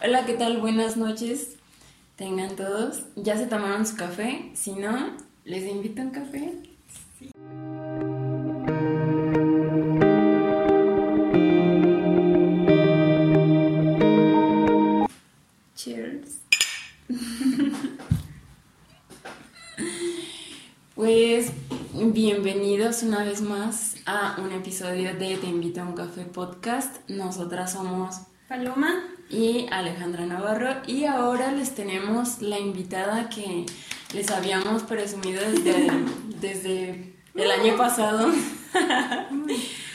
Hola, ¿qué tal? Buenas noches. Tengan todos. ¿Ya se tomaron su café? Si no, les invito a un café. Cheers. Pues bienvenidos una vez más a un episodio de Te invito a un café podcast. Nosotras somos Paloma y Alejandra Navarro y ahora les tenemos la invitada que les habíamos presumido desde, desde el año pasado.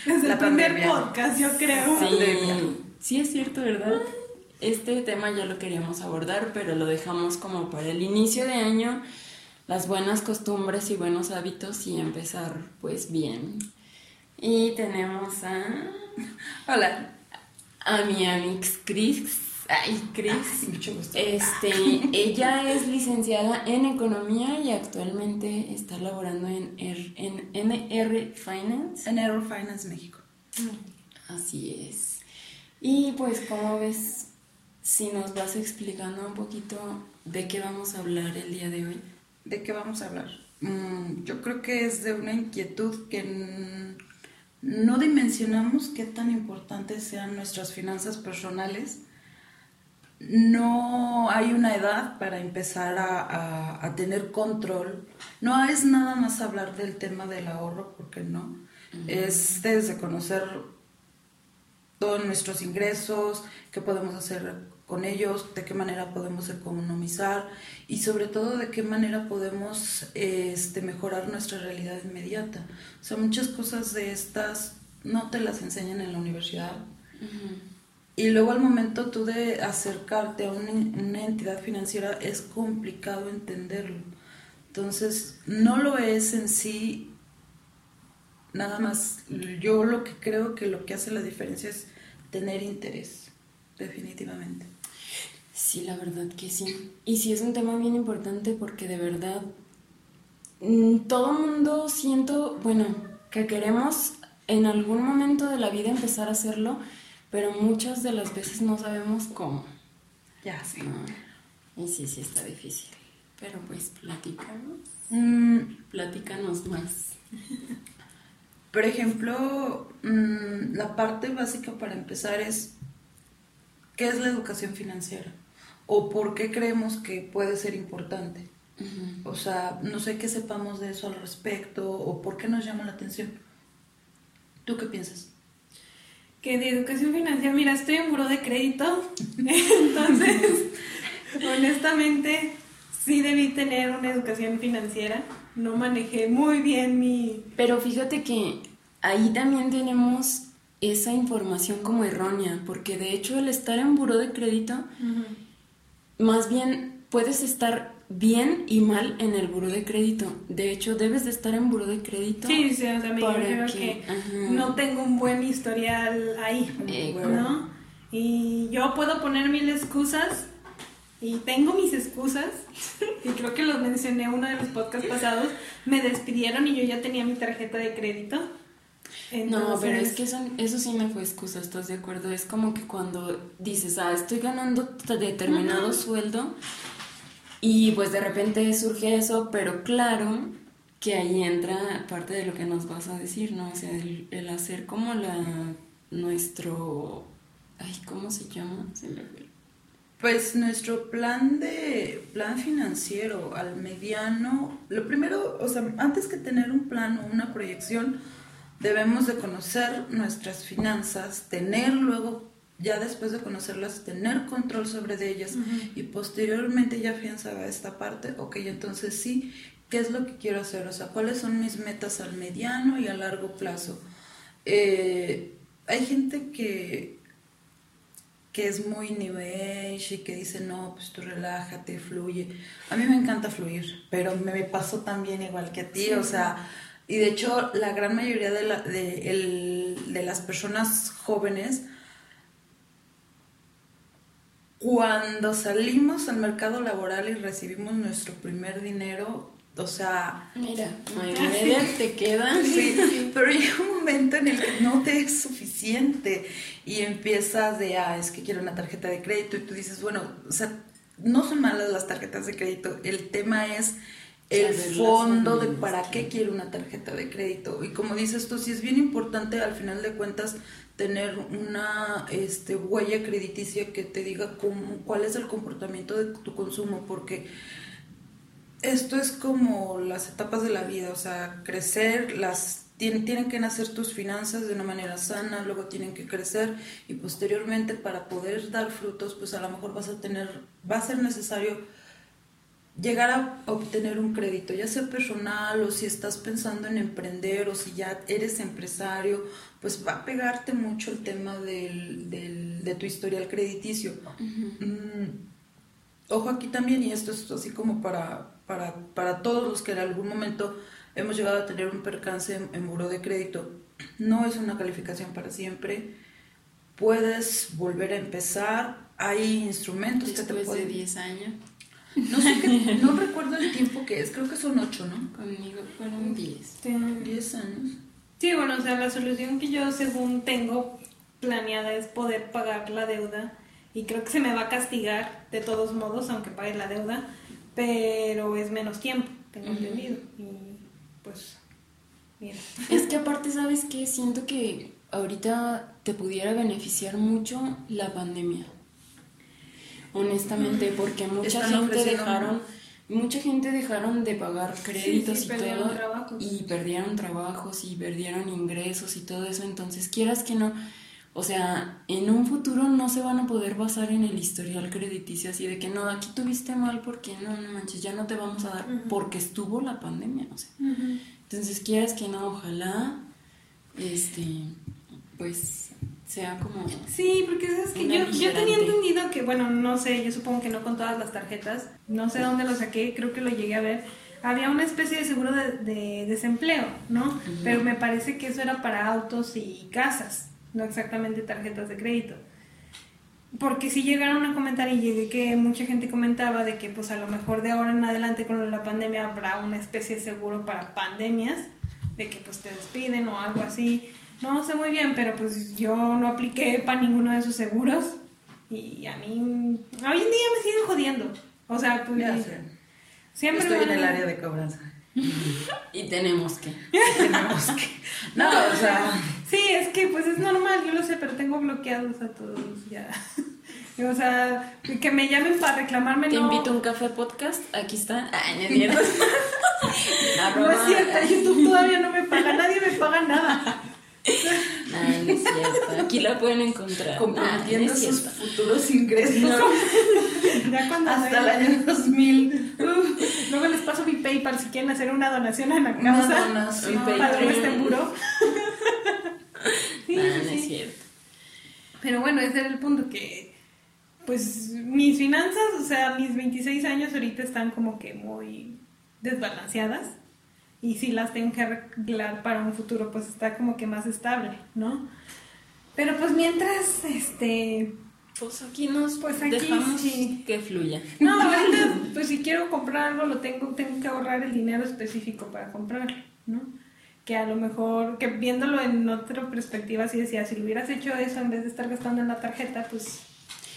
Desde el primer podcast, yo creo. Sí, sí es cierto, ¿verdad? Este tema ya lo queríamos abordar, pero lo dejamos como para el inicio de año, las buenas costumbres y buenos hábitos y empezar pues bien. Y tenemos a... Hola. A mi amix Chris. Ay, Chris. Mucho gusto. Este, ella es licenciada en economía y actualmente está laborando en, R- en MR Finance. En Error Finance México. Así es. Y pues, como ves, si nos vas explicando un poquito de qué vamos a hablar el día de hoy. ¿De qué vamos a hablar? Mm, yo creo que es de una inquietud que no dimensionamos qué tan importantes sean nuestras finanzas personales. No hay una edad para empezar a, a- a tener control. No es nada más hablar del tema del ahorro, porque no. Es desde conocer todos nuestros ingresos, qué podemos hacer con ellos, de qué manera podemos economizar y sobre todo de qué manera podemos este, mejorar nuestra realidad inmediata. O sea, muchas cosas de estas no te las enseñan en la universidad. Y luego al momento tú de acercarte a una, una entidad financiera es complicado entenderlo. Entonces, no lo es en sí nada más. Yo lo que creo que lo que hace la diferencia es tener interés, definitivamente. Sí, la verdad que sí. Y sí es un tema bien importante porque de verdad mm, todo mundo siento, bueno, que queremos en algún momento de la vida empezar a hacerlo, pero muchas de las veces no sabemos cómo. Ya, sí. No. Y sí, sí está difícil. Pero pues platícanos. Mm, Platícanos más. por ejemplo, mm, la parte básica para empezar es ¿qué es la educación financiera? ¿O por qué creemos que puede ser importante? O sea, no sé qué sepamos de eso al respecto o por qué nos llama la atención. ¿Tú qué piensas? que de educación financiera, mira, estoy en buro de crédito, entonces, honestamente, sí debí tener una educación financiera, no manejé muy bien mi... Pero fíjate que ahí también tenemos esa información como errónea, porque de hecho el estar en buró de crédito, más bien puedes estar bien y mal en el buró de crédito. De hecho, debes de estar en buró de crédito. Sí, sí, o sea, me a que- no tengo un buen historial ahí, Eh, ¿no? Y yo puedo poner mil excusas y tengo mis excusas y creo que los mencioné en uno de los podcasts pasados. Me despidieron y yo ya tenía mi tarjeta de crédito. No, pero es que eso, eso sí me fue excusa, ¿estás de acuerdo? Es como que cuando dices, ah, estoy ganando determinado sueldo y pues de repente surge eso, pero claro que ahí entra parte de lo que nos vas a decir, ¿no? O sea, el, el hacer como la, nuestro, ay, ¿cómo se llama? Se me. Pues nuestro plan de plan financiero al mediano, lo primero, o sea, antes que tener un plan o una proyección, debemos de conocer nuestras finanzas, tener luego, ya después de conocerlas, tener control sobre de ellas y posteriormente ya afianzada esta parte, ok, entonces sí, ¿qué es lo que quiero hacer? O sea, ¿cuáles son mis metas al mediano y a largo plazo? Eh, hay gente que que es muy new age y que dice, no, pues tú relájate, fluye. A mí me encanta fluir, pero me pasó también igual que a ti, o sea, y de hecho la gran mayoría de, la- de, el- de las personas jóvenes, cuando salimos al mercado laboral y recibimos nuestro primer dinero, O sea, Mira, media te queda. Sí, pero llega un momento en el que no te es suficiente y empiezas de, ah, es que quiero una tarjeta de crédito y tú dices, bueno, o sea, no son malas las tarjetas de crédito, el tema es el fondo de para qué quiero una tarjeta de crédito. Y como dices tú, sí es bien importante al final de cuentas tener una este, huella crediticia que te diga cómo, cuál es el comportamiento de tu consumo, porque esto es como las etapas de la vida, o sea, crecer, las tienen, tienen que nacer tus finanzas de una manera sana, luego tienen que crecer y posteriormente para poder dar frutos, pues a lo mejor vas a tener, va a ser necesario llegar a obtener un crédito, ya sea personal o si estás pensando en emprender o si ya eres empresario, pues va a pegarte mucho el tema del, del, de tu historial crediticio. Mm, ojo aquí también, y esto es así como para, para, para, todos los que en algún momento hemos llegado a tener un percance en, en buró de crédito, no es una calificación para siempre. Puedes volver a empezar, hay instrumentos Después que te pueden... de 10 años. No sé qué, no recuerdo el tiempo que es, creo que son ocho, ¿no? Conmigo fueron 10. Sí. Diez años. Sí, bueno, o sea, la solución que yo según tengo planeada es poder pagar la deuda y creo que se me va a castigar de todos modos, aunque pague la deuda, pero es menos tiempo, tengo Ujú. entendido. Y pues, mira. Es que aparte, ¿sabes qué? Siento que ahorita te pudiera beneficiar mucho la pandemia. Honestamente, porque mucha Están gente dejaron, mucha gente dejaron de pagar créditos sí, y perdieron todo trabajos. y perdieron trabajos y perdieron ingresos y todo eso. Entonces, quieras que no, o sea, en un futuro no se van a poder basar en el historial crediticio así de que no, aquí tuviste mal porque no, no manches, ya no te vamos a dar porque estuvo la pandemia, o sea. Entonces, quieras que no, ojalá, este, pues, sea como... Sí, porque sabes que yo, yo tenía entendido que, bueno, no sé, yo supongo que no con todas las tarjetas, no sé dónde lo saqué, creo que lo llegué a ver. Había una especie de seguro de, de desempleo, ¿no? Pero me parece que eso era para autos y casas, no exactamente tarjetas de crédito. Porque si llegaron a comentar y llegué que mucha gente comentaba de que pues a lo mejor de ahora en adelante con la pandemia habrá una especie de seguro para pandemias, de que pues te despiden o algo así. No sé muy bien, pero pues yo no apliqué para ninguno de esos seguros y a mí hoy en día me siguen jodiendo. O sea, pues Ya sé. siempre Estoy en el área de cobranza. Y tenemos que... Tenemos que... No, o sea... Sí, es que pues es normal, yo lo sé, pero tengo bloqueados a todos ya. O sea, que me llamen para reclamarme Te no. invito a un café podcast, aquí está. Ay. No es cierto, YouTube todavía no me paga, nadie me paga nada. Ay, no es cierto. Aquí la pueden encontrar. comprometiendo no sus cierto. futuros ingresos Ya cuando hasta el año 2000. Uf, luego les paso mi PayPal si quieren hacer una donación a la causa. donación. para Patreon. este muro. Sí, No, sí, no es sí. cierto. Pero bueno, ese era el punto que, pues, mis finanzas, o sea, mis 26 años ahorita están como que muy desbalanceadas. Y si las tengo que arreglar para un futuro, pues está como que más estable, ¿no? Pero pues mientras, este... Pues aquí nos Pues aquí dejamos sí. que fluya. No, ahorita, pues si quiero comprar algo, lo tengo, tengo que ahorrar el dinero específico para comprarlo, ¿no? Que a lo mejor, que viéndolo en otra perspectiva, sí decía, si lo hubieras hecho eso en vez de estar gastando en la tarjeta, pues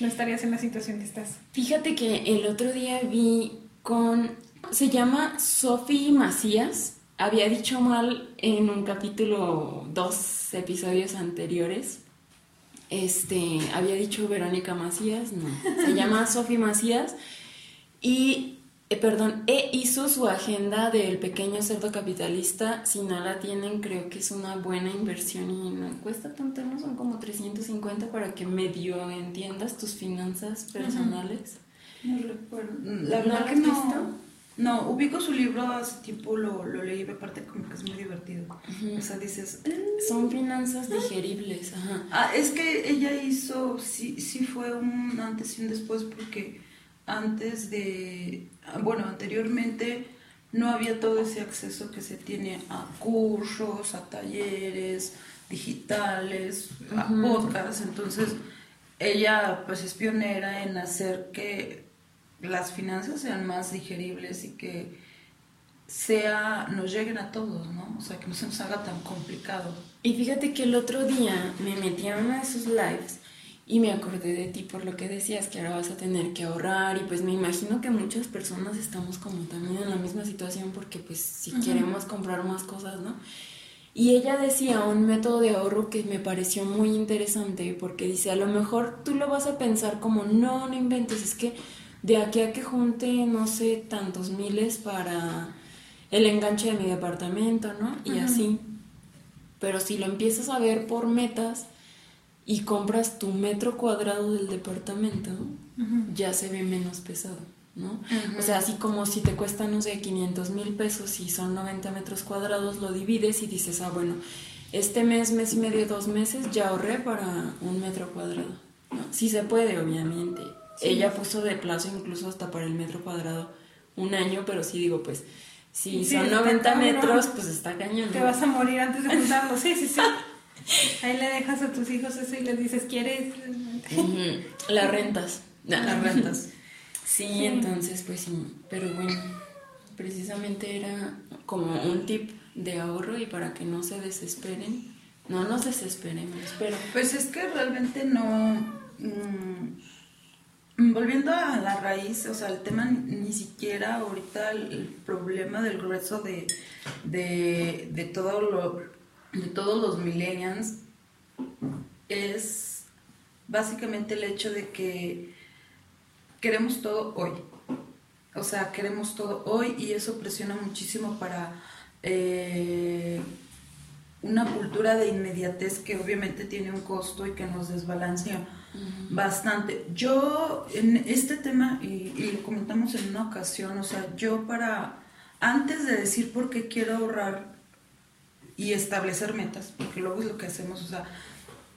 no estarías en la situación que estás. Fíjate que el otro día vi con. Se llama Sophie Macías. Había dicho mal en un capítulo, dos episodios anteriores. Este, había dicho Verónica Macías, no. Se llama Sophie Macías. Y, eh, perdón, e hizo su agenda del pequeño cerdo capitalista. Si no la tienen, creo que es una buena inversión y no cuesta tanto, no son como 350 para que medio entiendas tus finanzas personales. No recuerdo. La ¿No verdad que no. visto? No, ubico su libro hace tiempo, lo, lo leí, aparte como que es muy divertido. O sea, dices... "Eh". Son finanzas digeribles, ajá. Ah, es que ella hizo, sí, sí fue un antes y un después porque antes de, ah, bueno, anteriormente no había todo ese acceso que se tiene a cursos, a talleres digitales, a Ujú. podcasts, entonces ella pues es pionera en hacer que las finanzas sean más digeribles y que sea, nos lleguen a todos, ¿no? O sea, que no se nos haga tan complicado. Y fíjate que el otro día me metí a uno de sus lives y me acordé de ti por lo que decías, que ahora vas a tener que ahorrar y pues me imagino que muchas personas estamos como también en la misma situación porque pues si queremos comprar más cosas, ¿no? Y ella decía un método de ahorro que me pareció muy interesante porque dice, a lo mejor tú lo vas a pensar como, no, no inventes, es que de aquí a que junte, no sé, tantos miles para el enganche de mi departamento, ¿no? Y así. Pero si lo empiezas a ver por metas y compras tu metro cuadrado del departamento, ya se ve menos pesado, ¿no? O sea, así como si te cuesta, no sé, 500 mil pesos y son 90 metros cuadrados, lo divides y dices, ah, bueno, este mes, mes y medio, dos meses, ya ahorré para un metro cuadrado. ¿no? Sí se puede, obviamente. Ella puso de plazo incluso hasta para el metro cuadrado un año, pero sí digo, pues si Sí, son está 90 cañón. metros, pues está cañón. Te vas a morir antes de juntarlo. Sí, sí, sí. Ahí le dejas a tus hijos eso y les dices, ¿quieres? Las rentas. Las rentas. Sí, entonces pues sí, pero bueno, precisamente era como un tip de ahorro y para que no se desesperen, no nos desesperemos, pero Pues es que realmente no... mm, volviendo a la raíz, o sea, el tema ni, siquiera ahorita el, el problema del grueso de, de, de todo lo, de todos los millennials es básicamente el hecho de que queremos todo hoy. O sea, queremos todo hoy y eso presiona muchísimo para eh, una cultura de inmediatez que obviamente tiene un costo y que nos desbalancea bastante. Yo en este tema, y, lo comentamos en una ocasión, o sea, yo para, antes de decir por qué quiero ahorrar y establecer metas, porque luego es lo que hacemos, o sea,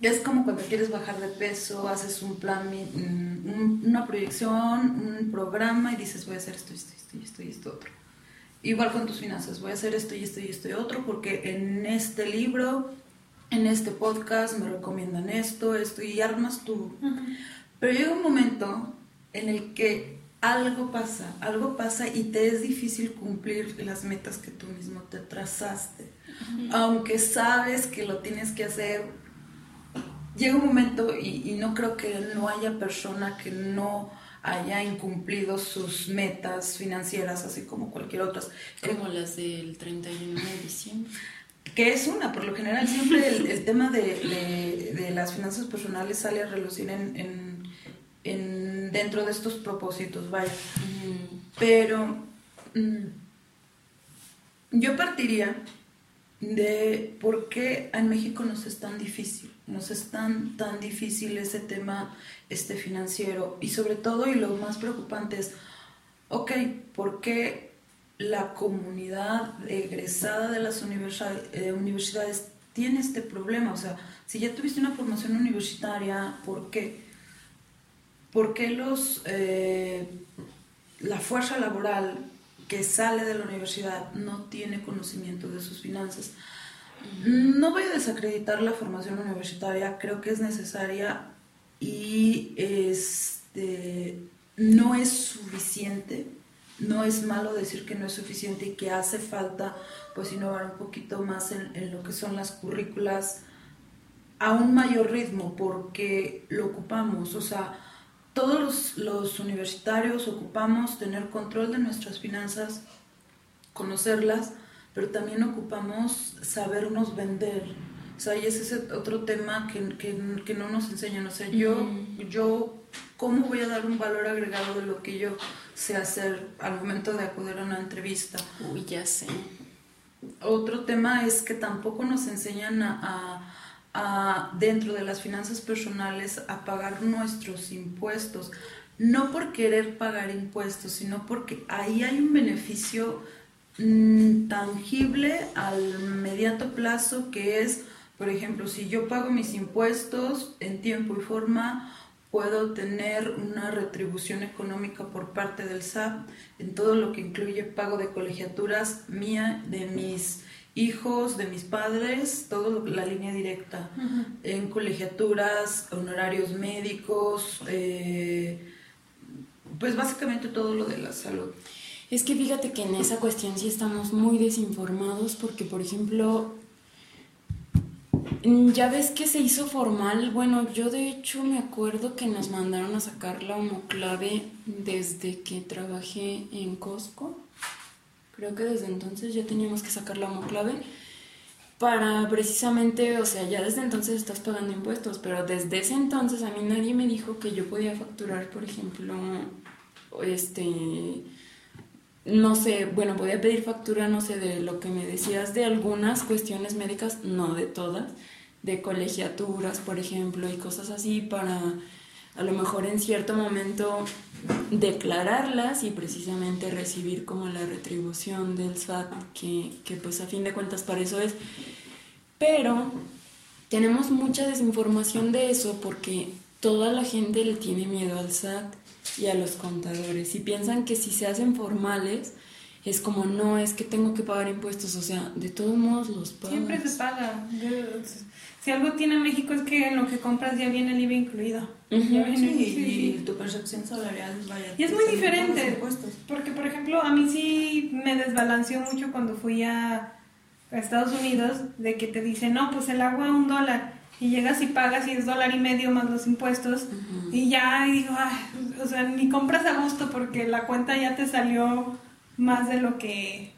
es como cuando quieres bajar de peso, haces un plan, mm, un- una proyección, un programa y dices voy a hacer esto, esto, esto, esto y esto otro. Igual con tus finanzas, voy a hacer esto y esto y esto y otro porque en este libro, en este podcast me recomiendan esto, esto y armas tú. Pero llega un momento en el que algo pasa, algo pasa y te es difícil cumplir las metas que tú mismo te trazaste. Aunque sabes que lo tienes que hacer, llega un momento y, y no creo que no haya persona que no haya incumplido sus metas financieras, así como cualquier otra. como las del 31 de diciembre. Que es una, por lo general siempre el, tema de, de- las finanzas personales sale a relucir en- en- dentro de estos propósitos, vaya. Pero mm, yo partiría de por qué en México nos es tan difícil, nos es tan, tan difícil ese tema este financiero y sobre todo y lo más preocupante es, ok, ¿por qué la comunidad egresada de las eh, universidades tiene este problema? O sea, si ya tuviste una formación universitaria, ¿por qué? ¿Por qué los, eh, la fuerza laboral que sale de la universidad no tiene conocimiento de sus finanzas? No voy a desacreditar la formación universitaria, creo que es necesaria y este, no es suficiente. No es malo decir que no es suficiente y que hace falta pues innovar un poquito más en, en lo que son las currículas a un mayor ritmo porque lo ocupamos, o sea, todos los, los universitarios ocupamos tener control de nuestras finanzas, conocerlas, pero también ocupamos sabernos vender. O sea, y ese es otro tema que, que, que no nos enseñan. O sea, yo, yo, ¿cómo voy a dar un valor agregado de lo que yo sé hacer al momento de acudir a una entrevista? Uy, ya sé. Otro tema es que tampoco nos enseñan a, a- a, dentro de las finanzas personales a pagar nuestros impuestos. No por querer pagar impuestos, sino porque ahí hay un beneficio mm, tangible al inmediato plazo que es, por ejemplo, si yo pago mis impuestos en tiempo y forma, puedo tener una retribución económica por parte del SAT en todo lo que incluye pago de colegiaturas mía, de mis hijos, de mis padres, todo la línea directa, en colegiaturas, honorarios médicos, eh, pues básicamente todo lo de la salud. Es que fíjate que en esa cuestión sí estamos muy desinformados porque, por ejemplo, ya ves que se hizo formal. Bueno, yo de hecho me acuerdo que nos mandaron a sacar la homoclave desde que trabajé en Costco. Creo que desde entonces ya teníamos que sacar la homoclave para precisamente, o sea, ya desde entonces estás pagando impuestos, pero desde ese entonces a mí nadie me dijo que yo podía facturar, por ejemplo, este, no sé, bueno, podía pedir factura, no sé, de lo que me decías de algunas cuestiones médicas, no de todas, de colegiaturas, por ejemplo, y cosas así para a lo mejor en cierto momento declararlas y precisamente recibir como la retribución del SAT, que, que pues a fin de cuentas para eso es. Pero tenemos mucha desinformación de eso porque toda la gente le tiene miedo al SAT y a los contadores y piensan que si se hacen formales es como no, es que tengo que pagar impuestos, o sea, de todos modos los pagas. Siempre se paga. Si algo tiene México es que en lo que compras ya viene el IVA incluido. y tu percepción salarial vaya. Y es muy diferente. Porque, por ejemplo, a mí sí me desbalanceó mucho cuando fui a, Estados Unidos de que te dicen, no, pues el agua un dólar. Y llegas y pagas y es dólar y medio más los impuestos. Y ya digo, o sea, ni compras a gusto porque la cuenta ya te salió más de lo que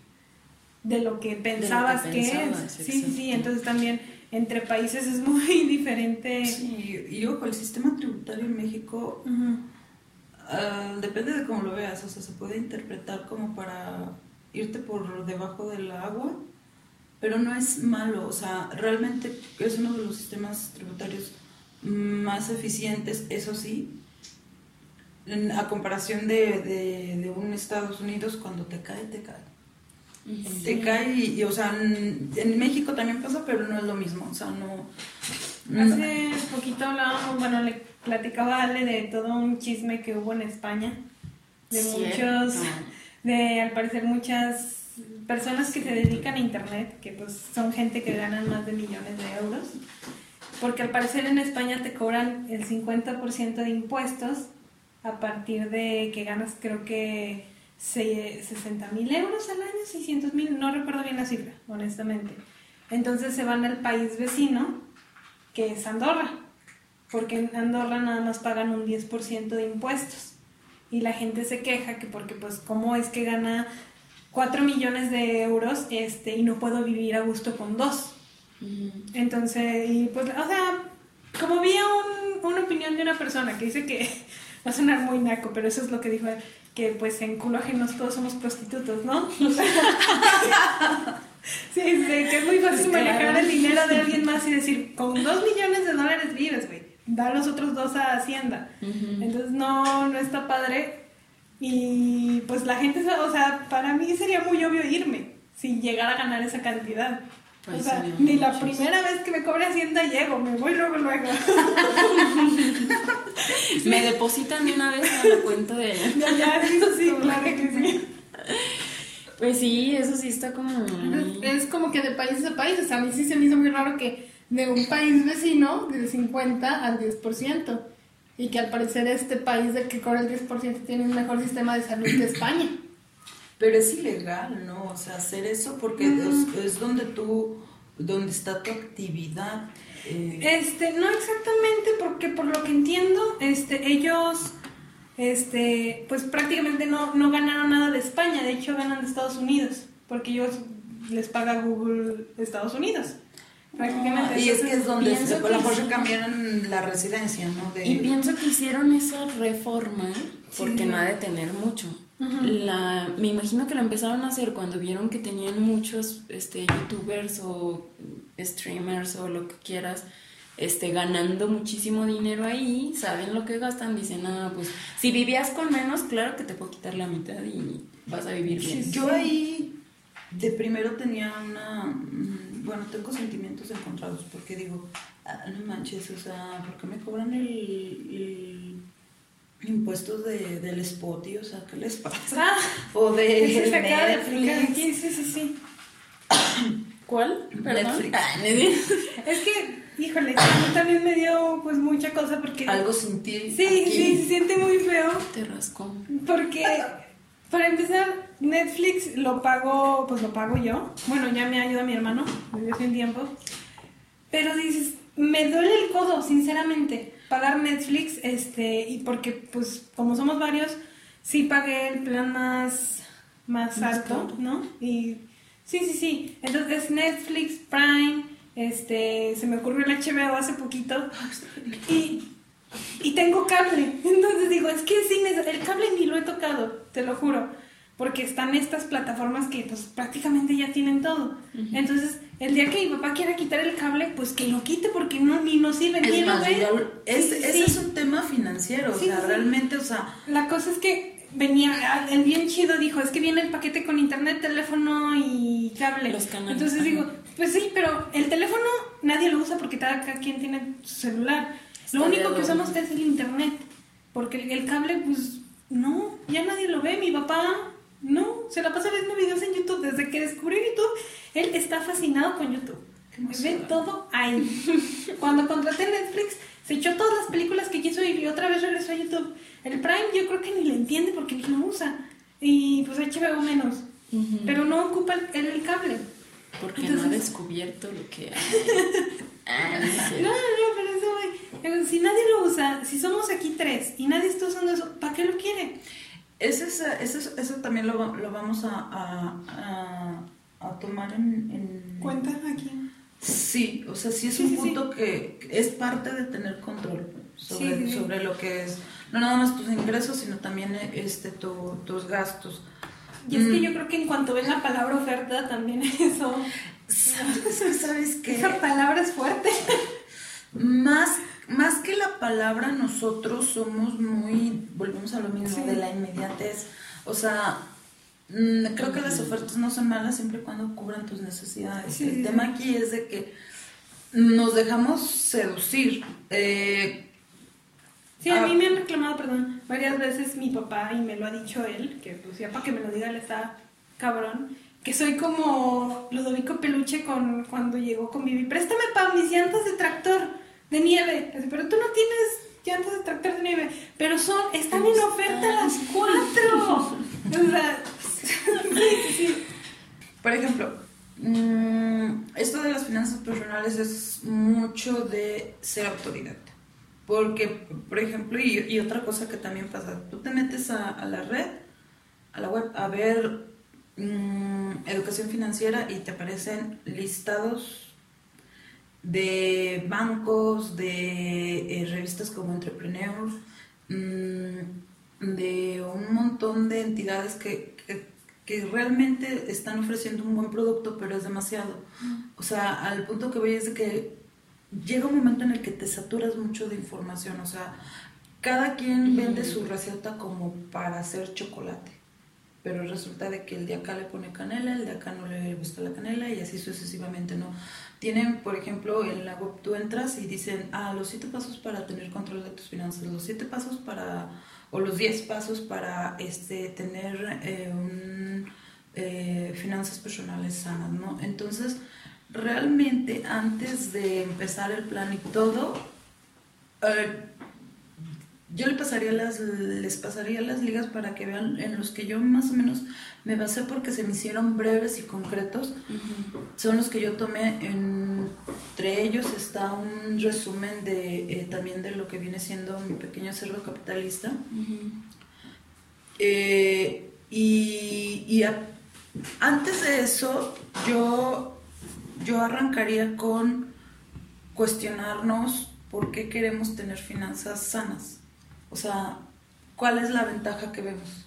de lo que pensabas que, es. Sí, sí, entonces también entre países es muy diferente. Sí, y ojo, el sistema tributario en México ah, depende de cómo lo veas, o sea, se puede interpretar como para irte por debajo del agua, pero no es malo, o sea, realmente es uno de los sistemas tributarios más eficientes, eso sí, a comparación de, de, de un Estados Unidos, cuando te cae, te cae. Te cae y, o sea, en, México también pasa, pero no es lo mismo, o sea, no... Hace poquito hablábamos, bueno, le platicaba Ale de todo un chisme que hubo en España, de muchos, de al parecer muchas personas que se dedican a internet, que pues son gente que ganan más de millones de euros, porque al parecer en España te cobran el 50% de impuestos a partir de que ganas creo que 60 mil euros al año, 600 mil, no recuerdo bien la cifra, honestamente. Entonces se van al país vecino, que es Andorra, porque en Andorra nada más pagan un 10% de impuestos. Y la gente se queja que porque pues cómo es que gana 4 millones de euros este, y no puedo vivir a gusto con dos. Entonces, y pues, o sea, como vi un, una opinión de una persona que dice que va a sonar muy naco, pero eso es lo que dijo que pues en culo ajenos todos somos prostitutos, ¿no? sí, sí, que es muy fácil pues manejar el dinero de alguien más y decir, con dos millones de dólares vives, güey, da los otros dos a Hacienda. Entonces no, no está padre. Y pues la gente, o sea, para mí sería muy obvio irme si llegara a ganar esa cantidad. Pues o sea, ni la primera vez que me cobre Hacienda llego, me voy luego, luego. me depositan de una vez a la cuenta de ella. Ya, ya, eso sí, claro que sí. Pues sí, eso sí está como... Es, como que de país a país, o sea, a mí sí se me hizo muy raro que de un país vecino, del 50 al 10%, y que al parecer este país del que cobra el 10% tiene un mejor sistema de salud que España. Pero es ilegal, ¿no? O sea, hacer eso porque es, donde tú, donde está tu actividad. Eh. Este, no exactamente, porque por lo que entiendo, este, ellos, este, pues prácticamente no, no ganaron nada de España, de hecho ganan de Estados Unidos, porque ellos les paga Google Estados Unidos. Prácticamente. y es que es donde se, a lo mejor cambiaron la residencia, ¿no? Y pienso que hicieron esa reforma porque no ha de tener mucho la, me imagino que lo empezaron a hacer cuando vieron que tenían muchos este, youtubers o streamers o lo que quieras este, ganando muchísimo dinero ahí, saben lo que gastan, dicen, ah, pues si vivías con menos, claro que te puedo quitar la mitad y vas a vivir bien. Yo ahí de primero tenía una, bueno, tengo sentimientos encontrados porque digo, ah, no manches, o sea, ¿por qué me cobran el impuestos de, del Spotify, o sea, ¿qué les pasa? Ah, o de, Netflix. Sí, sí, sí, sí. ¿Cuál? Netflix. Ah, es que, híjole, a mí también me dio pues mucha cosa porque... Algo sin ti. Sí, sí, se siente muy feo. Te rascó. Porque Para empezar, Netflix lo pago, pues lo pago yo. Bueno, ya me ayuda mi hermano, desde hace un tiempo. Pero dices, me duele el codo, sinceramente, pagar Netflix, este, y porque, pues, como somos varios, sí pagué el plan más, más, Más alto. ¿no? Y sí, sí, sí. Entonces, Netflix, Prime, este, se me ocurrió el HBO hace poquito. Y, y tengo cable. Entonces digo, es que sí, el cable ni lo he tocado, te lo juro. Porque están estas plataformas que pues prácticamente ya tienen todo. Entonces, el día que mi papá quiera quitar el cable, pues que lo quite porque no, ni nos sirve, ni Es lo más, ve. yo ya- es- Sí, ese sí. es un tema financiero, Sí, o sea, realmente, o sea, La cosa es que venía, el bien chido dijo, es que viene el paquete con internet, teléfono y cable. Los canales, Entonces digo, pues sí, pero el teléfono nadie lo usa porque cada quien tiene su celular. Lo único que usamos es el internet. Porque el, el cable, pues, no, ya nadie lo ve. Mi papá, no, se la pasa viendo videos en YouTube. Desde que descubrió YouTube, él está fascinado con YouTube. Ve todo ahí. Cuando contraté Netflix, se echó todas las películas que quiso y otra vez regresó a YouTube. El Prime yo creo que ni le entiende porque ni lo usa. Y pues HBO menos. Ujú. Pero no ocupa el, el cable. Porque Entonces- no ha descubierto lo que hay. Ah, no No, pero eso, Si nadie lo usa, si somos aquí tres y nadie está usando eso, ¿para qué lo quiere? ese, es- ese es- eso también lo, lo vamos a, a, a- a tomar en, en- Cuenta aquí. Sí, o sea, sí es Sí, un sí, sí. punto que que es parte de tener control sobre, Sí, sí, sí. sobre lo que es, no nada más tus ingresos, sino también este, tu- tus gastos. Y es que Mm. yo creo que en cuanto ven la palabra oferta, también eso. ¿Sabes? Es que sabes que Esa palabra es fuerte. más, más que la palabra, nosotros somos muy, volvemos a lo mismo, Sí. de la inmediatez. O sea, mm, creo que las ofertas no son malas siempre y cuando cubran tus necesidades. Sí, El tema aquí es de que nos dejamos seducir. Eh, Sí, a Ah. mí me han reclamado, perdón, varias veces mi papá, y me lo ha dicho él, que pues ya para que me lo diga él está cabrón, que soy como Ludovico Peluche con, cuando llegó con Vivi, préstame para mis llantas de tractor de nieve, Así, pero tú no tienes llantas de tractor de nieve, pero son, están en oferta las cuatro. O sea, sí, sí. Por ejemplo, mm, esto de las finanzas personales es mucho de ser autoridad. Porque, por ejemplo, y, y otra cosa que también pasa, tú te metes a, a la red, a la web, a ver mm, educación financiera y te aparecen listados de bancos, de eh, revistas como Entrepreneur, mm, de un montón de entidades que, que, que realmente están ofreciendo un buen producto, pero es demasiado. O sea, al punto que voy es de que llega un momento en el que te saturas mucho de información. O sea, cada quien vende su receta como para hacer chocolate. Pero resulta de que el de acá le pone canela, el de acá no le gusta la canela y así sucesivamente, ¿no? Tienen, por ejemplo, en la web tú entras y dicen, ah, los siete pasos para tener control de tus finanzas, los siete pasos para, o los diez pasos para este, tener eh, un, eh, finanzas personales sanas, ¿no? Entonces, realmente antes de empezar el plan y todo, eh, yo le pasaría las, les pasaría las ligas para que vean en los que yo más o menos me basé porque se me hicieron breves y concretos. Son los que yo tomé. Entre ellos está un resumen de eh, también de lo que viene siendo mi pequeño cerdo capitalista. Eh, y y a- antes de eso, yo, yo arrancaría con cuestionarnos por qué queremos tener finanzas sanas. O sea, ¿cuál es la ventaja que vemos?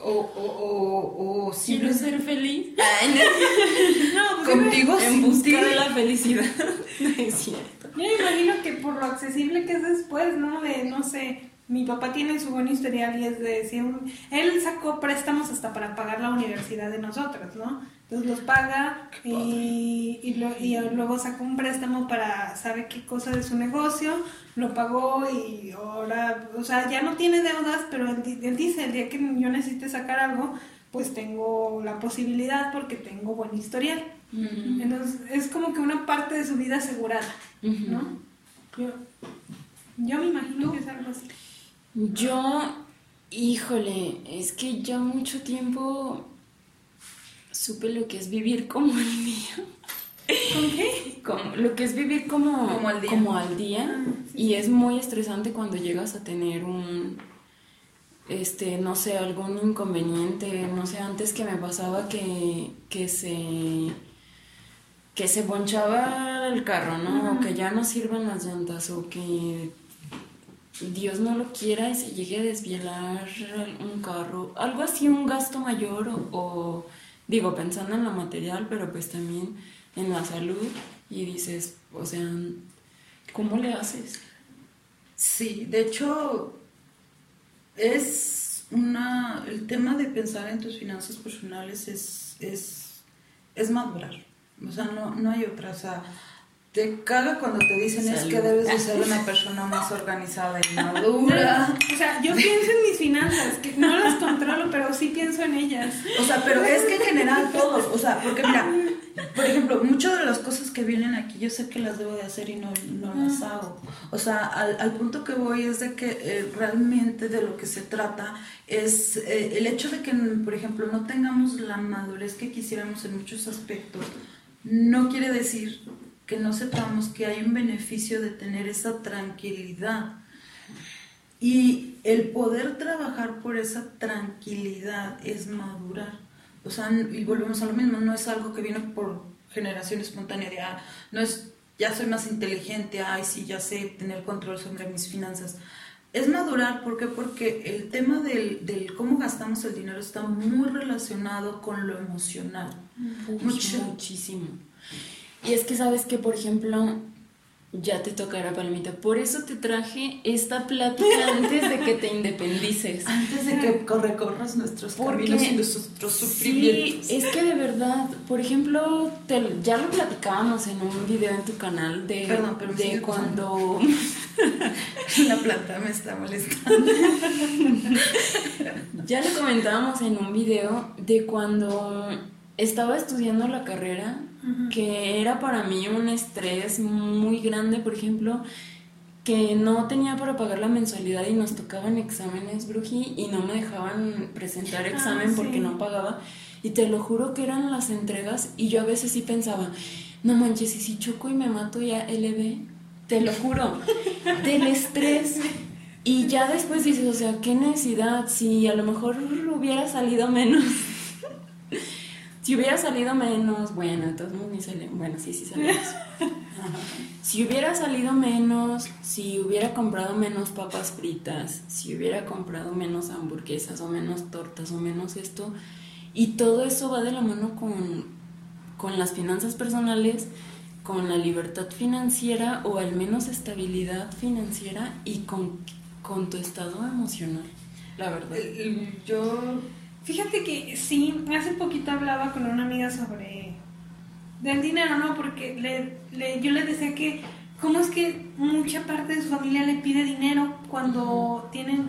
O, o, o, o Quiero simple- ser feliz. No, pues contigo En busca de la felicidad. No es cierto. Yo me imagino que por lo accesible que es después, ¿no? De, no sé, mi papá tiene su buen historial y es de, un- él sacó préstamos hasta para pagar la universidad de nosotros, ¿no? Entonces los paga y, y, lo- y luego sacó un préstamo para, sabe qué cosa de su negocio, lo pagó y ahora, o sea, ya no tiene deudas, pero él dice, el día que yo necesite sacar algo, pues tengo la posibilidad porque tengo buen historial. Entonces es como que una parte de su vida asegurada, ¿no? Yo, yo me imagino que es algo así. Yo Híjole, es que ya mucho tiempo supe lo que es vivir como el día. ¿Con qué? Como, lo que es vivir como, Como al día. como al día. Y es muy estresante cuando llegas a tener un, este, no sé, algún inconveniente. No sé, antes que me pasaba que, que se que se bonchaba el carro, ¿no? O que ya no sirven las llantas, o que Dios no lo quiera y se llegue a desvielar un carro. Algo así, un gasto mayor, o, o, digo, pensando en lo material, pero pues también en la salud. Y dices, o sea, ¿cómo le haces? Sí, de hecho, es una. El tema de pensar en tus finanzas personales es, es, es madurar. O sea, no, no hay otra. O sea, te caga cuando te dicen es que Salud. debes de ser una persona más organizada y madura. O sea, yo pienso en mis finanzas, que no las controlo, pero sí pienso en ellas. O sea, pero es que en general todos, o sea, porque mira, por ejemplo, muchas de las cosas que vienen aquí yo sé que las debo de hacer y no, no las hago. O sea, al, al punto que voy es de que eh, realmente de lo que se trata es eh, el hecho de que, por ejemplo, no tengamos la madurez que quisiéramos en muchos aspectos, no quiere decir que no sepamos que hay un beneficio de tener esa tranquilidad. Y el poder trabajar por esa tranquilidad es madurar. O sea, y volvemos a lo mismo, no es algo que viene por generación espontánea de, ah, no es, ya soy más inteligente, ay, sí, ya sé tener control sobre mis finanzas. Es madurar, ¿por qué? Porque el tema del, del cómo gastamos el dinero está muy relacionado con lo emocional. Mucho. Muchísimo. Y es que sabes que, por ejemplo, ya te tocará palmita. Por eso te traje esta plática antes de que te independices. Antes de que recorras nuestros Porque caminos y nuestros Sí, sufrimientos. es que de verdad, por ejemplo, te- ya lo platicábamos en un video en tu canal de, Perdón, pero me de cuando La planta me está molestando. ya le comentábamos en un video de cuando estaba estudiando la carrera, que era para mí un estrés muy grande, por ejemplo, que no tenía para pagar la mensualidad y nos tocaban exámenes, Bruji, y no me dejaban presentar examen sí. porque no pagaba. Y te lo juro que eran las entregas y yo a veces sí pensaba, no manches, y si choco y me mato ya LB, te lo juro, del estrés. Y ya después dices, o sea, qué necesidad, si a lo mejor hubiera salido menos. Si hubiera salido menos, bueno, entonces ni sale, bueno, sí, sí salimos. Si hubiera salido menos, si hubiera comprado menos papas fritas, si hubiera comprado menos hamburguesas o menos tortas o menos esto, y todo eso va de la mano con, con las finanzas personales, con la libertad financiera o al menos estabilidad financiera y con, con tu estado emocional, la verdad. Yo Fíjate que sí, hace poquito hablaba con una amiga sobre del dinero, ¿no? Porque le, le- yo le decía que cómo es que mucha parte de su familia le pide dinero cuando tienen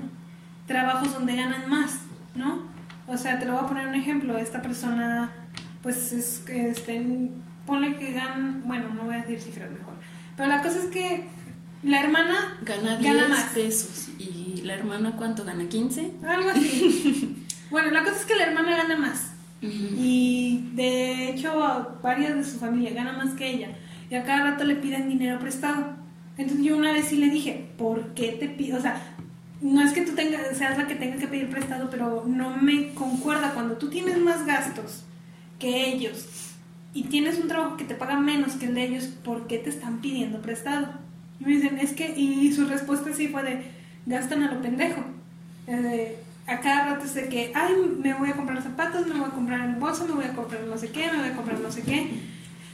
trabajos donde ganan más, ¿no? O sea, te lo voy a poner un ejemplo. Esta persona, pues es que este, ponle que ganan, bueno, no voy a decir cifras mejor, pero la cosa es que la hermana Gana 10 gana más. pesos y la hermana cuánto gana 15. Algo así. bueno, la cosa es que la hermana gana más. Y de hecho, varias de su familia gana más que ella. Y a cada rato le piden dinero prestado. Entonces yo una vez sí le dije, ¿por qué te pido? O sea, no es que tú tengas, seas la que tenga que pedir prestado, pero no me concuerda cuando tú tienes más gastos que ellos y tienes un trabajo que te paga menos que el de ellos, ¿por qué te están pidiendo prestado? Y me dicen, es que, y su respuesta sí fue de, gastan a lo pendejo. Eh, a cada rato es de que, ay, me voy a comprar zapatos, me voy a comprar el bolso, me voy a comprar no sé qué, me voy a comprar no sé qué.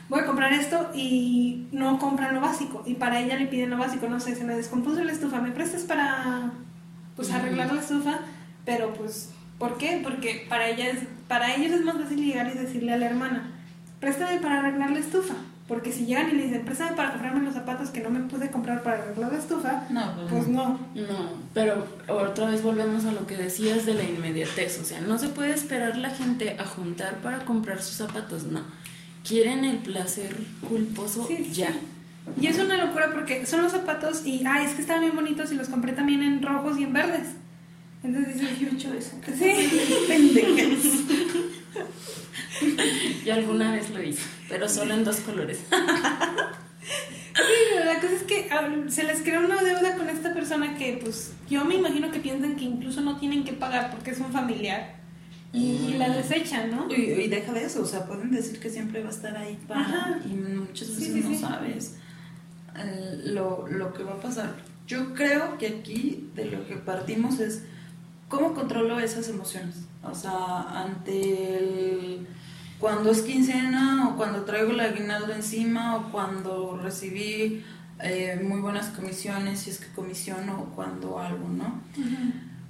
Voy a comprar esto y no compran lo básico. Y para ella le piden lo básico, no sé, se me descompuso la estufa, ¿me prestas para pues arreglar la estufa? Pero pues, ¿por qué? Porque para ella es, para ellos es más fácil llegar y decirle a la hermana, préstame para arreglar la estufa. Porque si llegan y le dicen, préstame para comprarme los zapatos que no me pude comprar para arreglar la estufa, No, pues pues no. No, pero otra vez volvemos a lo que decías de la inmediatez, o sea, no se puede esperar la gente a juntar para comprar sus zapatos, no. Quieren el placer culposo Sí, sí. ya. Y es una locura porque son los zapatos y, ay, es que estaban bien bonitos y los compré también en rojos y en verdes. Entonces dices, yo he hecho eso. Sí, pendejas. Yo alguna vez lo hice, pero solo en dos colores. Sí, la cosa es que ah, se les creó una deuda con esta persona que, pues, yo me imagino que piensan que incluso no tienen que pagar porque es un familiar y, la desechan, ¿no? Y, y, deja de eso, o sea, pueden decir que siempre va a estar ahí para. Y muchas veces no sabes lo, lo que va a pasar. Yo creo que aquí de lo que partimos es cómo controlo esas emociones. O sea, ante el cuando es quincena o cuando traigo el aguinaldo encima o cuando recibí eh, muy buenas comisiones, si es que comisiono o cuando algo, ¿no?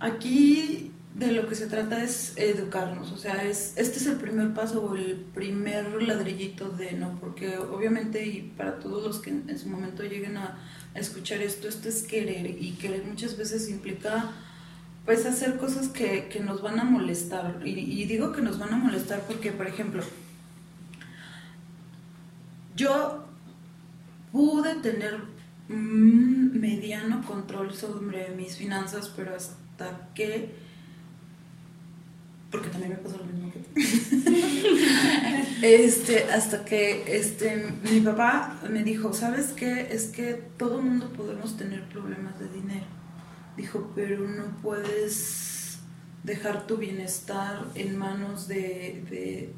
Aquí de lo que se trata es educarnos, o sea, es, este es el primer paso o el primer ladrillito de, ¿no? Porque obviamente y para todos los que en, su momento lleguen a, a escuchar esto, esto es querer y querer muchas veces implica pues hacer cosas que, que nos van a molestar. Y, digo que nos van a molestar porque, por ejemplo, yo pude tener un mediano control sobre mis finanzas, pero hasta que porque también me pasó lo mismo que este, hasta que este, mi papá me dijo, ¿sabes qué? Es que todo mundo podemos tener problemas de dinero dijo, pero no puedes dejar tu bienestar en manos de,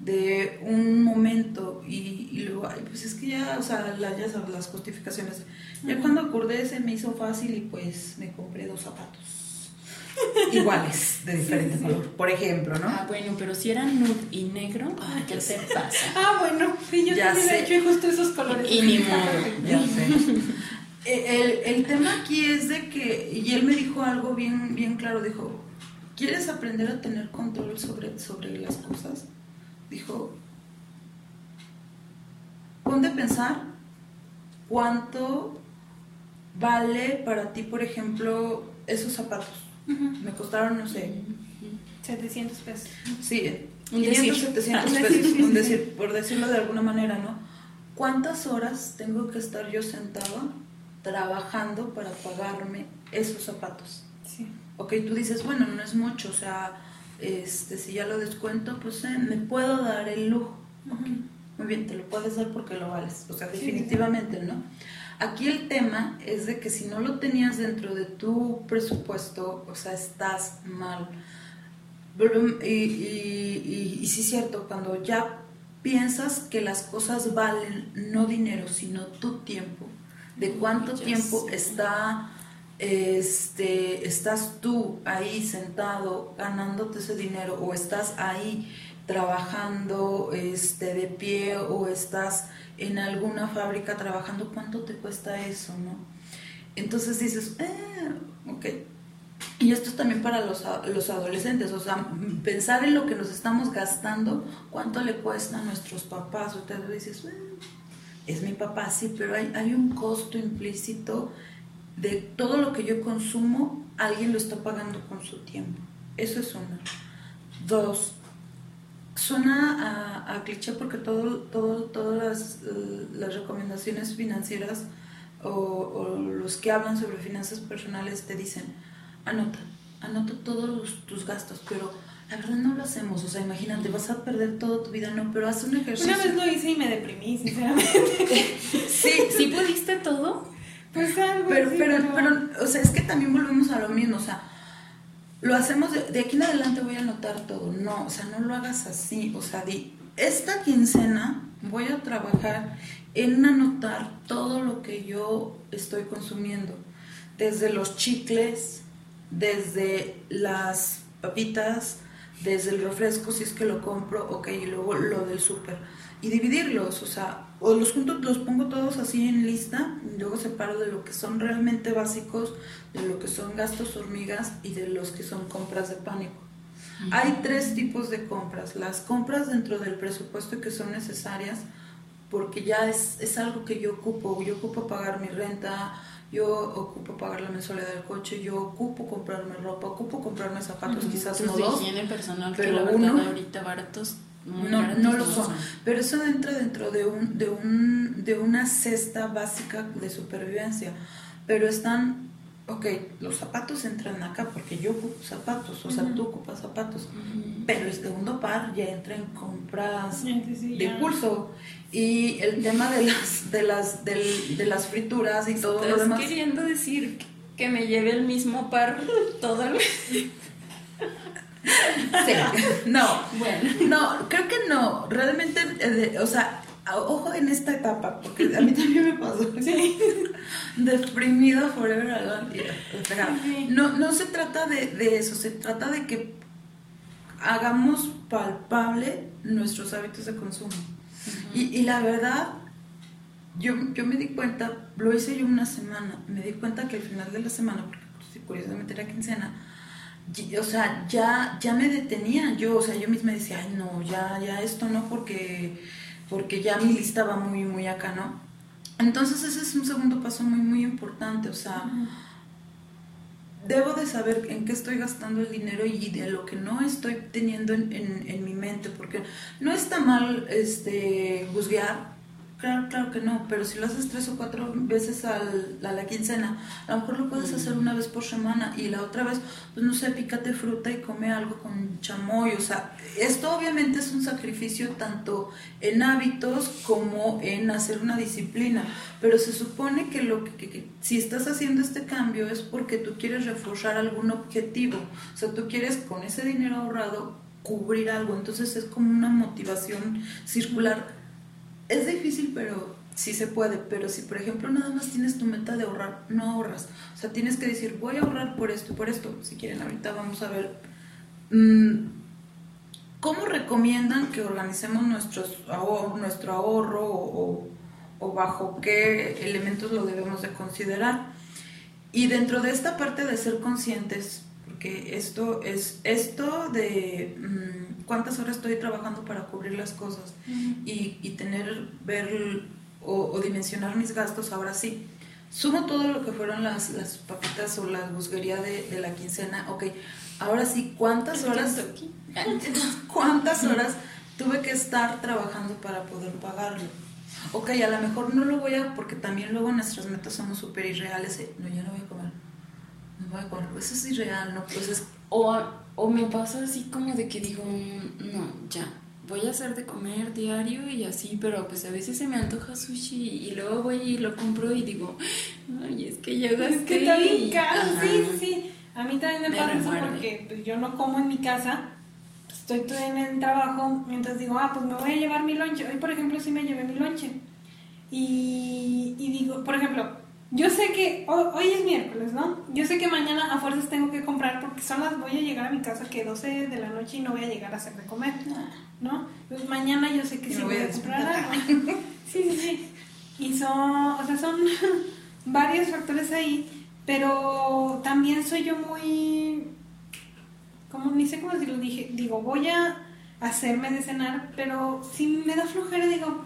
de, un momento y, luego, pues es que ya, o sea, ya sabes, las justificaciones. Ya cuando acordé se me hizo fácil y pues me compré dos zapatos. iguales, de diferente color, por ejemplo, ¿no? Ah, bueno, pero si eran nude y negro, ¿qué te pasa? Ah, bueno, sí, yo también he hecho justo esos colores. Y ni modo, ya sé. Eh, el, el, tema aquí es de que, y él me dijo algo bien, bien claro, dijo, ¿quieres aprender a tener control sobre, sobre las cosas? Dijo, ponte a pensar cuánto vale para ti, por ejemplo, esos zapatos. Me costaron, no sé. 700 pesos. Sí, 500, 700 pesos, por decirlo de alguna manera, ¿no? ¿Cuántas horas tengo que estar yo sentado trabajando para pagarme esos zapatos. Sí. Ok, tú dices, bueno, no es mucho, o sea, este, si ya lo descuento, pues eh, me puedo dar el lujo. Muy bien, te lo puedes dar porque lo vales, o sea, definitivamente, ¿no? Aquí el tema es de que si no lo tenías dentro de tu presupuesto, o sea, estás mal. Y, y, y sí es cierto, cuando ya piensas que las cosas valen no dinero, sino tu tiempo, de cuánto tiempo está este, estás tú ahí sentado ganándote ese dinero o estás ahí trabajando este, de pie o estás en alguna fábrica trabajando, ¿cuánto te cuesta eso? ¿no? Entonces dices, eh, ok. Y esto es también para los, los adolescentes, o sea, pensar en lo que nos estamos gastando, cuánto le cuesta a nuestros papás, o te dices, eh, es mi papá, sí, pero hay, hay un costo implícito de todo lo que yo consumo, alguien lo está pagando con su tiempo. Eso es una. Dos, suena a, cliché porque todo, todo, todas las, recomendaciones financieras o, o, los que hablan sobre finanzas personales te dicen, anota, anota todos tus gastos, pero la verdad no lo hacemos, o sea, imagínate, vas a perder toda tu vida, no, pero haz un ejercicio. Una vez lo hice y me deprimí, sinceramente. sí, ¿sí pudiste todo? Pues algo pero, pero, pero, o sea, es que también volvemos a lo mismo, o sea, lo hacemos de, aquí en adelante voy a anotar todo, no, o sea, no lo hagas así, o sea, di, esta quincena voy a trabajar en anotar todo lo que yo estoy consumiendo, desde los chicles, desde las papitas, desde el refresco si es que lo compro, ok, y luego lo del súper. Y dividirlos, o sea, o los junto, los pongo todos así en lista, y luego separo de lo que son realmente básicos, de lo que son gastos hormigas y de los que son compras de pánico. Hay tres tipos de compras. Las compras dentro del presupuesto que son necesarias, porque ya es, es algo que yo ocupo. Yo ocupo pagar mi renta, yo ocupo pagar la mensualidad del coche, yo ocupo comprarme ropa, ocupo comprarme zapatos, quizás no dos, personal pero que uno, ahorita baratos no, no lo son. Pero eso entra dentro de, un, de, un, de una cesta básica de supervivencia. Pero están ok, los zapatos entran acá porque yo ocupo zapatos, o sea, tú ocupas zapatos, pero el segundo par ya entra en compras de impulso. Y el tema de las, de las, de las frituras y todo lo demás. queriendo decir que me lleve el mismo par todo el Sí. No, bueno. No, creo que no. Realmente, eh, o sea, ojo en esta etapa, porque a mí también me pasó. Sí. Deprimido forever alone. No, no se trata de, eso, se trata de que hagamos palpable nuestros hábitos de consumo. y, la verdad, yo, yo me di cuenta, lo hice yo una semana, me di cuenta que al final de la semana, porque pues, curiosamente era quincena, o sea, ya, ya me detenía yo, o sea, yo misma decía, ay, no, ya, ya esto no, porque porque ya mi lista va muy, muy acá, ¿no? Entonces ese es un segundo paso muy, muy importante, o sea, debo de saber en qué estoy gastando el dinero y de lo que no estoy teniendo en, en, mi mente, porque no está mal este, juzgar Claro, claro que no, pero si lo haces tres o cuatro veces al, a la quincena, a lo mejor lo puedes hacer una vez por semana y la otra vez, pues no sé, pícate fruta y come algo con chamoy. O sea, esto obviamente es un sacrificio tanto en hábitos como en hacer una disciplina, pero se supone que, lo que, si estás haciendo este cambio es porque tú quieres reforzar algún objetivo. O sea, tú quieres con ese dinero ahorrado cubrir algo, entonces es como una motivación circular es difícil, pero sí se puede. Pero si, por ejemplo, nada más tienes tu meta de ahorrar, no ahorras. O sea, tienes que decir, voy a ahorrar por esto y por esto. Si quieren, ahorita vamos a ver. Mm, ¿Cómo recomiendan que organicemos nuestro ahorro o, o, bajo qué elementos lo debemos de considerar? Y dentro de esta parte de ser conscientes, porque esto es esto de... Mm, cuántas horas estoy trabajando para cubrir las cosas y, y, tener, ver o, dimensionar mis gastos, ahora sí. Sumo todo lo que fueron las, las papitas o la busquería de, de, la quincena, ok, ahora sí, ¿cuántas horas? ¿Cuántas horas tuve que estar trabajando para poder pagarlo? Ok, a lo mejor no lo voy a, porque también luego nuestras metas somos súper irreales, no, yo no voy a comer, no voy a comer, eso es irreal, ¿no? Pues es... O o me pasa así como de que digo, no, ya, voy a hacer de comer diario y así, pero pues a veces se me antoja sushi y luego voy y lo compro y digo, ay, es que yo gasté. Es que está bien caro, sí, sí. A mí también me, pasa eso porque pues, yo no como en mi casa, estoy todo en el trabajo, mientras digo, ah, pues me voy a llevar mi lonche. Hoy, por ejemplo, sí me llevé mi lonche. Y, y digo, por ejemplo, yo sé que hoy, es miércoles, ¿no? Yo sé que mañana a fuerzas tengo que comprar porque son las voy a llegar a mi casa que 12 de la noche y no voy a llegar a hacer de comer, ¿no? Pues mañana yo sé que sí voy a comprar algo. Sí, sí, sí. Y son, o sea, son varios factores ahí, pero también soy yo muy como ni sé cómo decirlo, dije, digo, voy a hacerme de cenar, pero si me da flojera digo,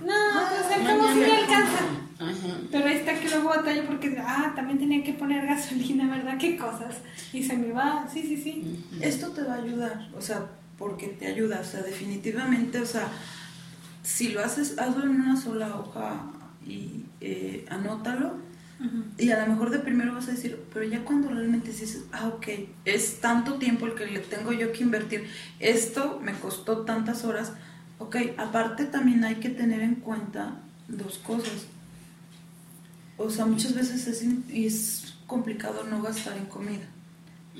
no, pues el cómo sí me alcanza. Pero ahí está que luego batalla porque, ah, también tenía que poner gasolina, ¿verdad? ¿Qué cosas? Y se me va, sí, sí, sí. Esto te va a ayudar, o sea, porque te ayuda, o sea, definitivamente, o sea, si lo haces, hazlo en una sola hoja y eh, anótalo. Y a lo mejor de primero vas a decir, pero ya cuando realmente dices, ah, ok, es tanto tiempo el que le tengo yo que invertir, esto me costó tantas horas, ok, aparte también hay que tener en cuenta dos cosas o sea, muchas veces es, es complicado no gastar en comida.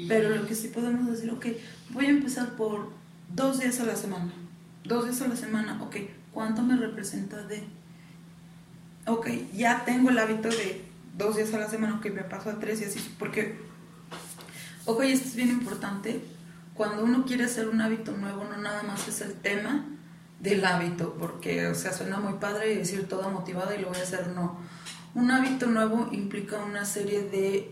Pero lo que sí podemos decir, ok, voy a empezar por dos días a la semana. Dos días a la semana, ok, ¿cuánto me representa de? Ok, ya tengo el hábito de dos días a la semana, ok, me paso a tres y así, porque, ok, esto es bien importante. Cuando uno quiere hacer un hábito nuevo, no nada más es el tema del hábito, porque, o sea, suena muy padre decir toda motivada y lo voy a hacer, no un hábito nuevo implica una serie de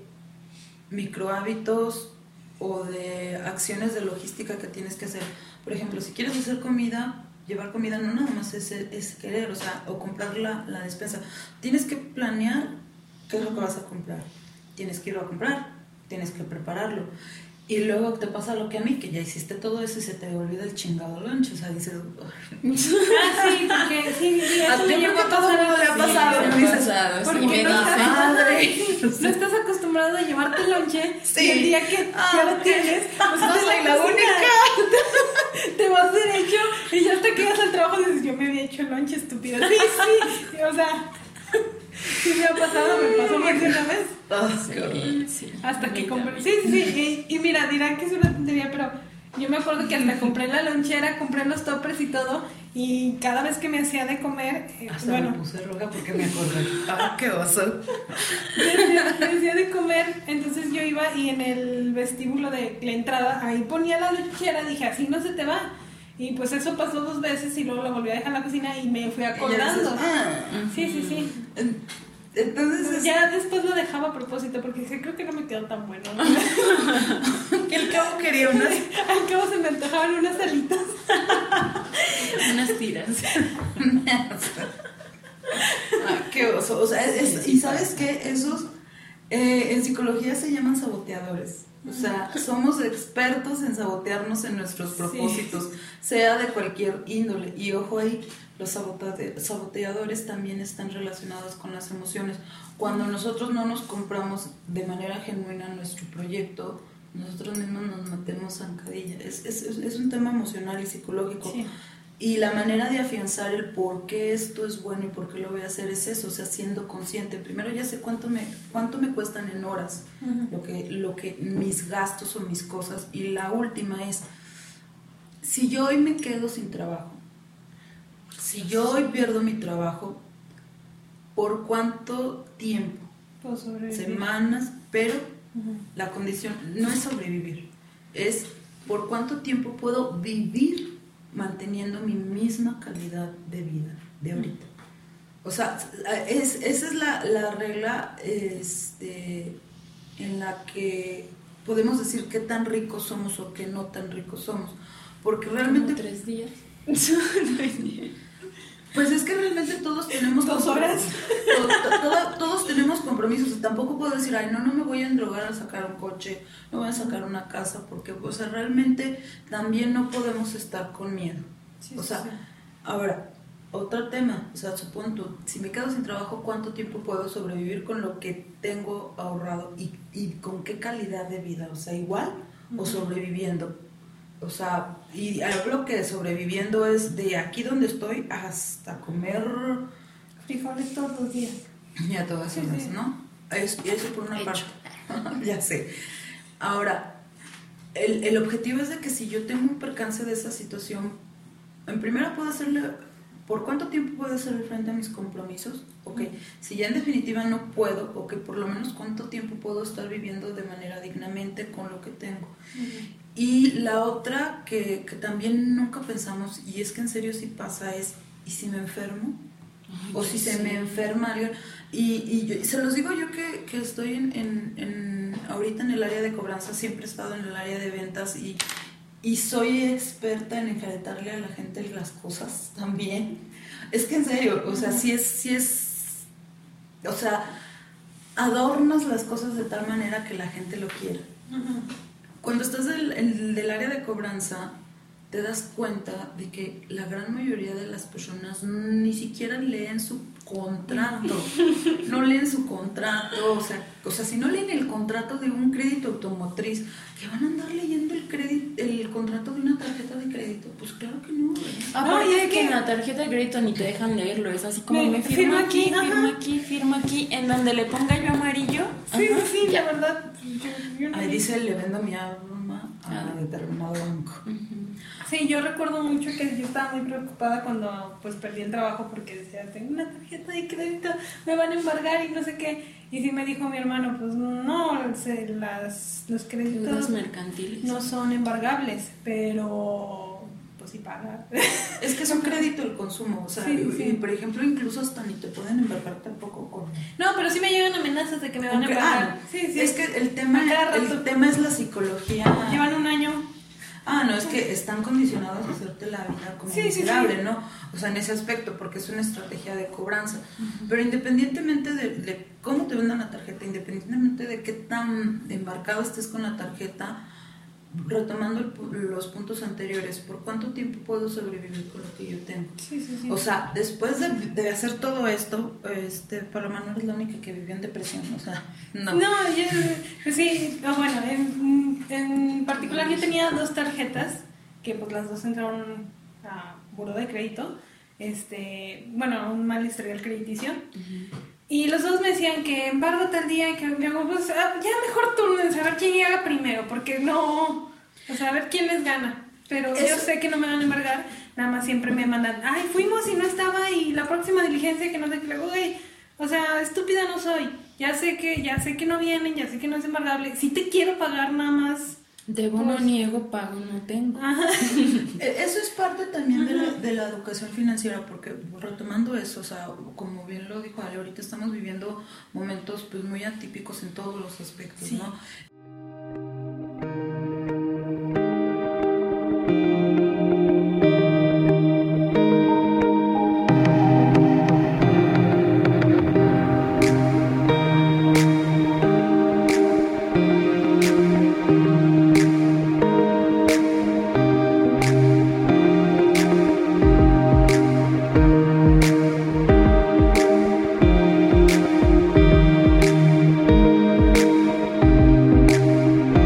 micro hábitos o de acciones de logística que tienes que hacer. Por ejemplo, si quieres hacer comida, llevar comida no nada más es, querer, o sea, o comprar la, la, despensa. Tienes que planear qué es lo que vas a comprar. Tienes que ir a comprar, tienes que prepararlo. Y luego te pasa lo que a mí, que ya hiciste todo eso y se te olvida el chingado lunch. O sea, dices. ah, sí, porque sí, sí, A eso ti llegó a todo pasar. le ha Sí, pasado. y dices, pasado, sí, Porque no estás, madre. no estás acostumbrado a llevarte el lonche Sí. y el día que Ah, ya lo tienes, pues no soy la única. Te vas derecho y ya hasta que llegas al trabajo dices, yo me había hecho el lonche estúpido. Sí, sí, o sea, sí me ha pasado, me pasó más de una vez. Ah, Sí, sí. Hasta que compré. Sí, sí, sí. Y, y mira, dirán que es una tontería, pero yo me acuerdo que hasta compré la lonchera, compré los toppers y todo. Y cada vez que me hacía de comer, eh, Hasta bueno, me puse roja porque me acordé. Ah, qué oso. me hacía, me hacía de comer. Entonces yo iba y en el vestíbulo de la entrada, ahí ponía la lonchera. Dije, así no se te va. Y pues eso pasó dos veces y luego lo volví a dejar en la cocina y me fui acordando. dices, ah. Sí, sí, sí. En- Entonces, es- Ya después lo dejaba a propósito porque dije, creo que no me quedó tan bueno. ¿no? que el cabo quería unas. Al cabo se me antojaban unas alitas. Unas tiras. Ah, qué oso. O sea, es- es- y sabes qué, esos eh, en psicología se llaman saboteadores. O sea, somos expertos en sabotearnos en nuestros Sí. propósitos, sea de cualquier índole. Y ojo ahí, los sabote- saboteadores también están relacionados con las emociones. Cuando nosotros no nos compramos de manera genuina nuestro proyecto, nosotros mismos nos metemos zancadilla. Es, es- es un tema emocional y psicológico. Sí. Y la manera de afianzar el por qué esto es bueno y por qué lo voy a hacer es eso, o sea, siendo consciente. Primero ya sé cuánto me, cuánto me cuestan en horas, lo que, lo que mis gastos o mis cosas. Y la última es, si yo hoy me quedo sin trabajo, si yo hoy pierdo mi trabajo, ¿por cuánto tiempo? Semanas, pero la condición no es sobrevivir, es por cuánto tiempo puedo vivir manteniendo mi misma calidad de vida de ahorita. O sea, es, esa es la, la regla este, en la que podemos decir qué tan ricos somos o qué no tan ricos somos. Porque realmente, Como tres días. pues es que realmente todos tenemos Dos horas. To- to- todo- todos tenemos compromisos. Tampoco puedo decir, ay, no, no me voy a endrogar a sacar un coche, no voy a sacar una casa, porque, o sea, realmente también no podemos estar con miedo. Sí, o sea, sí. ahora, otro tema, o sea, supón tú, si me quedo sin trabajo, ¿cuánto tiempo puedo sobrevivir con lo que tengo ahorrado y, y con qué calidad de vida? O sea, igual o sobreviviendo. O sea, y hablo que sobreviviendo es de aquí donde estoy hasta comer Frijoles todos los días. y a todas horas, sí. ¿no? Es- eso por una Hecho. parte. ya sé. Ahora, el, el objetivo es de que si yo tengo un percance de esa situación, en primera puedo hacerle, ¿por cuánto tiempo puedo hacerle frente a mis compromisos? Ok, si ya en definitiva no puedo, ok, por lo menos cuánto tiempo puedo estar viviendo de manera dignamente con lo que tengo. Y la otra que, que también nunca pensamos, y es que en serio sí pasa, es, ¿y si me enfermo? o si se me enferma alguien. Y, y yo- y se los digo yo que, que estoy en, en- en- ahorita en el área de cobranza, siempre he estado en el área de ventas y, y soy experta en enjaretarle a la gente las cosas también. Es que en serio, o sea, si es, si es, o sea, adornas las cosas de tal manera que la gente lo quiera. Ujú. Cuando estás del, en- del área de cobranza, te das cuenta de que la gran mayoría de las personas ni siquiera leen su contrato. No leen su contrato. O sea, o sea, si no leen el contrato de un crédito automotriz, que van a andar leyendo el, crédito, el contrato de una tarjeta de crédito. Pues claro que no. Aparte No, es de que en la tarjeta de crédito ni te dejan leerlo, es así como Me- me, firma firma aquí, aquí, firma aquí, firma aquí, en donde le ponga yo amarillo. Sí, ajá, sí, la verdad. Yo- yo no- Ahí dice, le vendo mi alma a Ah. determinado banco. Sí, yo recuerdo mucho que yo estaba muy preocupada cuando pues perdí el trabajo porque decía, tengo una tarjeta de crédito, me van a embargar y no sé qué. Y sí me dijo mi hermano, pues no, se- las, los créditos mercantiles. no son embargables, pero sí paga. Es que es un crédito el consumo. O sea, Sí, sí. por ejemplo, incluso hasta ni te pueden embargar tampoco con No, pero sí me llegan amenazas de que me van a embargar. ah, sí, sí. Es que el tema, el tema es la psicología. Llevan un año. Ah, no, es que están condicionados a hacerte la vida como Sí, miserable, sí. ¿no? O sea, en ese aspecto, porque es una estrategia de cobranza. Pero independientemente de, de cómo te vendan la tarjeta, independientemente de qué tan embarcado estés con la tarjeta, retomando el los puntos anteriores, ¿por cuánto tiempo puedo sobrevivir con lo que yo tengo? Sí, sí, sí. O sea, después de, de hacer todo esto, este, Paloma no eres la única que vivió en depresión, o sea, no. No, yo, pues sí, bueno, en, en particular yo tenía dos tarjetas, que pues las dos entraron a buró de crédito, este, bueno, un mal historial crediticio. Y los dos me decían que embargo tal día, que luego, pues ah, ya mejor turnen, a ver quién llega primero, porque no, o sea, a ver quién les gana. Pero yo sé que no me van a embargar, nada más siempre me mandan, ay, fuimos y no estaba, y la próxima diligencia que no sé qué, güey, o sea, estúpida no soy, ya sé que, ya sé que no vienen, ya sé que no es embargable, sí te quiero pagar nada más. Debo pues, no niego, pago no tengo. E, eso es parte también de la, de la, educación financiera, porque retomando eso, o sea, como bien lo dijo Ale, ahorita estamos viviendo momentos pues muy atípicos en todos los aspectos, sí. ¿no?